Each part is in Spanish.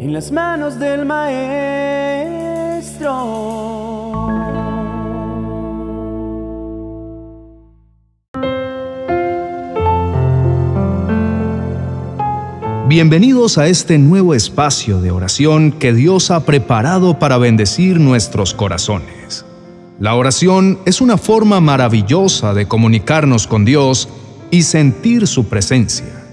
en las manos del Maestro. Bienvenidos a este nuevo espacio de oración que Dios ha preparado para bendecir nuestros corazones. La oración es una forma maravillosa de comunicarnos con Dios y sentir su presencia.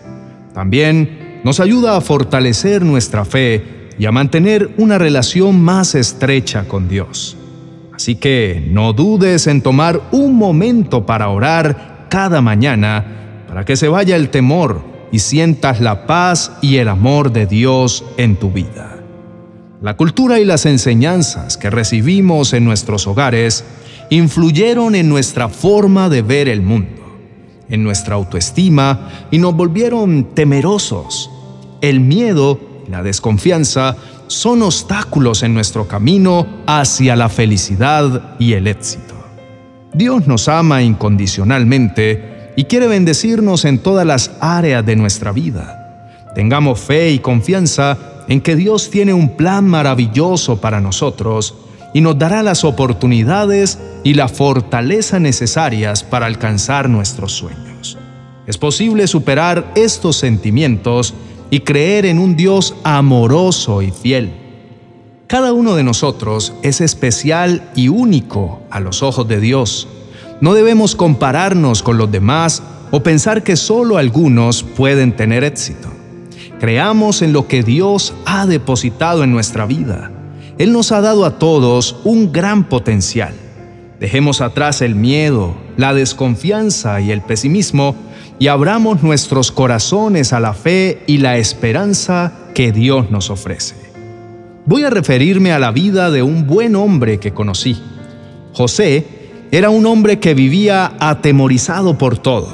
También nos ayuda a fortalecer nuestra fe y a mantener una relación más estrecha con Dios. Así que no dudes en tomar un momento para orar cada mañana para que se vaya el temor y sientas la paz y el amor de Dios en tu vida. La cultura y las enseñanzas que recibimos en nuestros hogares influyeron en nuestra forma de ver el mundo, en nuestra autoestima y nos volvieron temerosos. El miedo y la desconfianza son obstáculos en nuestro camino hacia la felicidad y el éxito. Dios nos ama incondicionalmente y quiere bendecirnos en todas las áreas de nuestra vida. Tengamos fe y confianza en que Dios tiene un plan maravilloso para nosotros y nos dará las oportunidades y la fortaleza necesarias para alcanzar nuestros sueños. Es posible superar estos sentimientos y creer en un Dios amoroso y fiel. Cada uno de nosotros es especial y único a los ojos de Dios. No debemos compararnos con los demás o pensar que solo algunos pueden tener éxito. Creamos en lo que Dios ha depositado en nuestra vida. Él nos ha dado a todos un gran potencial. Dejemos atrás el miedo, la desconfianza y el pesimismo y abramos nuestros corazones a la fe y la esperanza que Dios nos ofrece. Voy a referirme a la vida de un buen hombre que conocí. José era un hombre que vivía atemorizado por todo.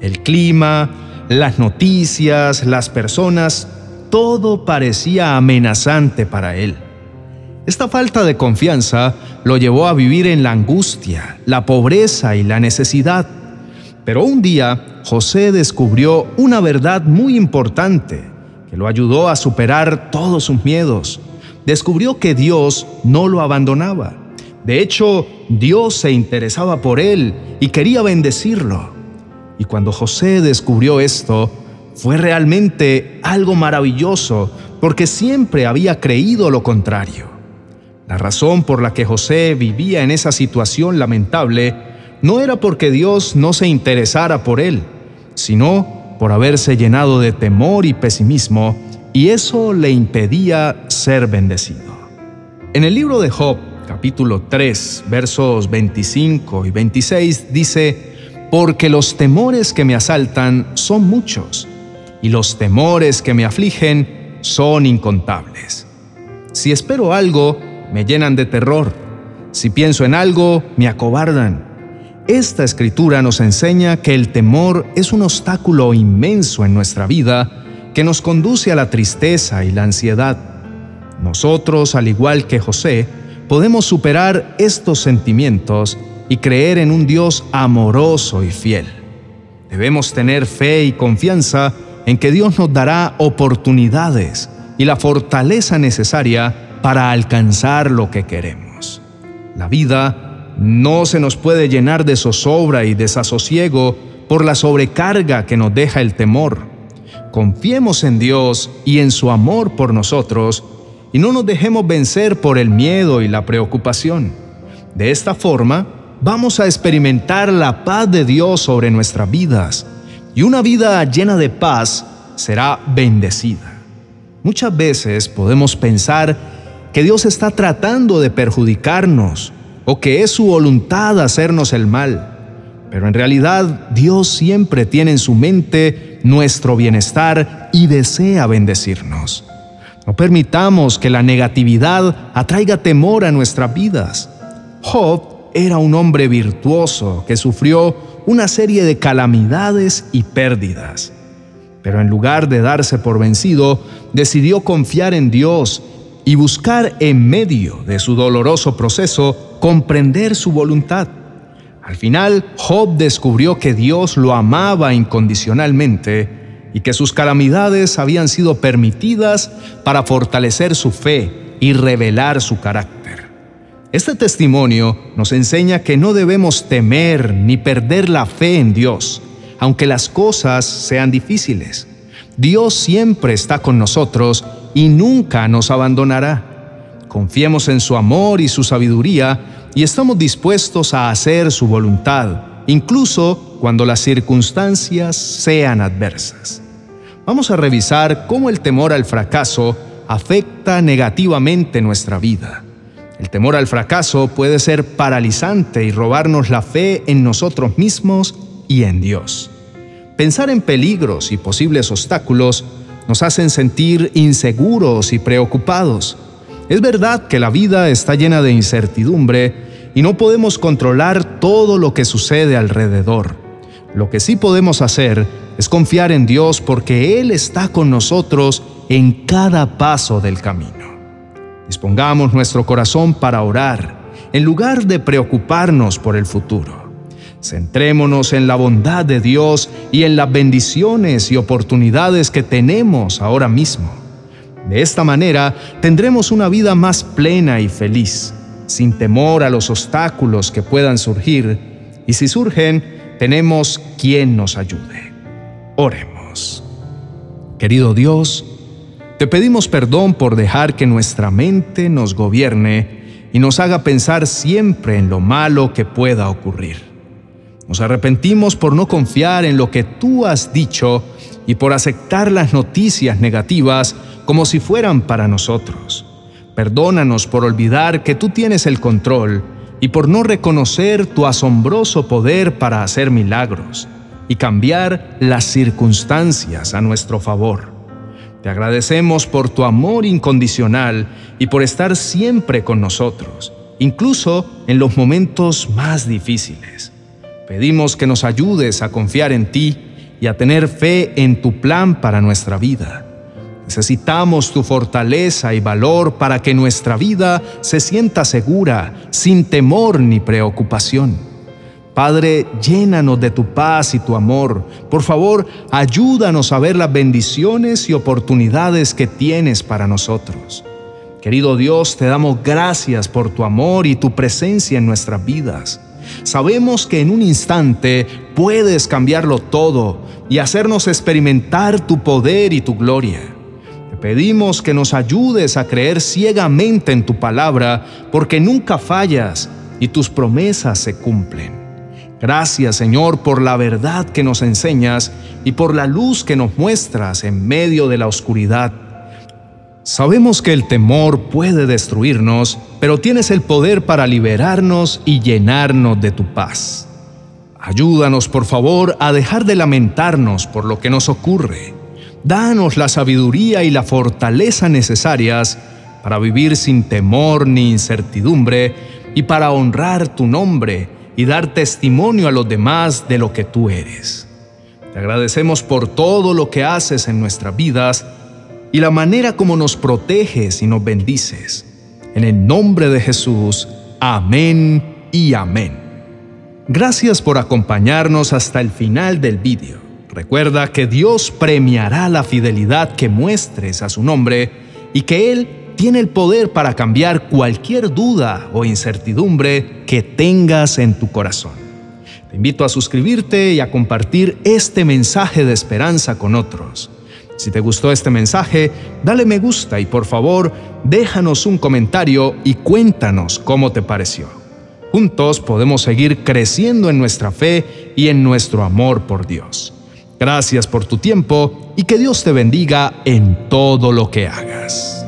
El clima, las noticias, las personas, todo parecía amenazante para él. Esta falta de confianza lo llevó a vivir en la angustia, la pobreza y la necesidad. Pero un día José descubrió una verdad muy importante que lo ayudó a superar todos sus miedos. Descubrió que Dios no lo abandonaba. De hecho, Dios se interesaba por él y quería bendecirlo. Y cuando José descubrió esto, fue realmente algo maravilloso porque siempre había creído lo contrario. La razón por la que José vivía en esa situación lamentable no era porque Dios no se interesara por él, sino por haberse llenado de temor y pesimismo, y eso le impedía ser bendecido. En el libro de Job, capítulo 3, versos 25 y 26, dice, porque los temores que me asaltan son muchos, y los temores que me afligen son incontables. Si espero algo, me llenan de terror. Si pienso en algo, me acobardan. Esta escritura nos enseña que el temor es un obstáculo inmenso en nuestra vida que nos conduce a la tristeza y la ansiedad. Nosotros, al igual que José, podemos superar estos sentimientos y creer en un Dios amoroso y fiel. Debemos tener fe y confianza en que Dios nos dará oportunidades y la fortaleza necesaria para alcanzar lo que queremos. La vida no se nos puede llenar de zozobra y desasosiego por la sobrecarga que nos deja el temor. Confiemos en Dios y en su amor por nosotros y no nos dejemos vencer por el miedo y la preocupación. De esta forma, vamos a experimentar la paz de Dios sobre nuestras vidas y una vida llena de paz será bendecida. Muchas veces podemos pensar que Dios está tratando de perjudicarnos o que es su voluntad hacernos el mal, pero en realidad Dios siempre tiene en su mente nuestro bienestar y desea bendecirnos. No permitamos que la negatividad atraiga temor a nuestras vidas. Job era un hombre virtuoso que sufrió una serie de calamidades y pérdidas. Pero en lugar de darse por vencido, decidió confiar en Dios y buscar en medio de su doloroso proceso comprender su voluntad. Al final, Job descubrió que Dios lo amaba incondicionalmente y que sus calamidades habían sido permitidas para fortalecer su fe y revelar su carácter. Este testimonio nos enseña que no debemos temer ni perder la fe en Dios, aunque las cosas sean difíciles. Dios siempre está con nosotros y nunca nos abandonará. Confiemos en su amor y su sabiduría y estamos dispuestos a hacer su voluntad, incluso cuando las circunstancias sean adversas. Vamos a revisar cómo el temor al fracaso afecta negativamente nuestra vida. El temor al fracaso puede ser paralizante y robarnos la fe en nosotros mismos y en Dios. Pensar en peligros y posibles obstáculos nos hacen sentir inseguros y preocupados. Es verdad que la vida está llena de incertidumbre y no podemos controlar todo lo que sucede alrededor. Lo que sí podemos hacer es confiar en Dios porque Él está con nosotros en cada paso del camino. Dispongamos nuestro corazón para orar, en lugar de preocuparnos por el futuro. Centrémonos en la bondad de Dios y en las bendiciones y oportunidades que tenemos ahora mismo. De esta manera tendremos una vida más plena y feliz, sin temor a los obstáculos que puedan surgir, y si surgen, tenemos quien nos ayude. Oremos. Querido Dios, te pedimos perdón por dejar que nuestra mente nos gobierne y nos haga pensar siempre en lo malo que pueda ocurrir. Nos arrepentimos por no confiar en lo que tú has dicho y por aceptar las noticias negativas como si fueran para nosotros. Perdónanos por olvidar que tú tienes el control y por no reconocer tu asombroso poder para hacer milagros y cambiar las circunstancias a nuestro favor. Te agradecemos por tu amor incondicional y por estar siempre con nosotros, incluso en los momentos más difíciles. Pedimos que nos ayudes a confiar en ti y a tener fe en tu plan para nuestra vida. Necesitamos tu fortaleza y valor para que nuestra vida se sienta segura, sin temor ni preocupación. Padre, llénanos de tu paz y tu amor. Por favor, ayúdanos a ver las bendiciones y oportunidades que tienes para nosotros. Querido Dios, te damos gracias por tu amor y tu presencia en nuestras vidas. Sabemos que en un instante puedes cambiarlo todo y hacernos experimentar tu poder y tu gloria. Te pedimos que nos ayudes a creer ciegamente en tu palabra, porque nunca fallas y tus promesas se cumplen. Gracias Señor por la verdad que nos enseñas y por la luz que nos muestras en medio de la oscuridad. Sabemos que el temor puede destruirnos, pero tienes el poder para liberarnos y llenarnos de tu paz. Ayúdanos, por favor, a dejar de lamentarnos por lo que nos ocurre. Danos la sabiduría y la fortaleza necesarias para vivir sin temor ni incertidumbre y para honrar tu nombre y dar testimonio a los demás de lo que tú eres. Te agradecemos por todo lo que haces en nuestras vidas y la manera como nos proteges y nos bendices. En el nombre de Jesús, amén y amén. Gracias por acompañarnos hasta el final del vídeo. Recuerda que Dios premiará la fidelidad que muestres a su nombre y que Él tiene el poder para cambiar cualquier duda o incertidumbre que tengas en tu corazón. Te invito a suscribirte y a compartir este mensaje de esperanza con otros. Si te gustó este mensaje, dale me gusta y por favor déjanos un comentario y cuéntanos cómo te pareció. Juntos podemos seguir creciendo en nuestra fe y en nuestro amor por Dios. Gracias por tu tiempo y que Dios te bendiga en todo lo que hagas.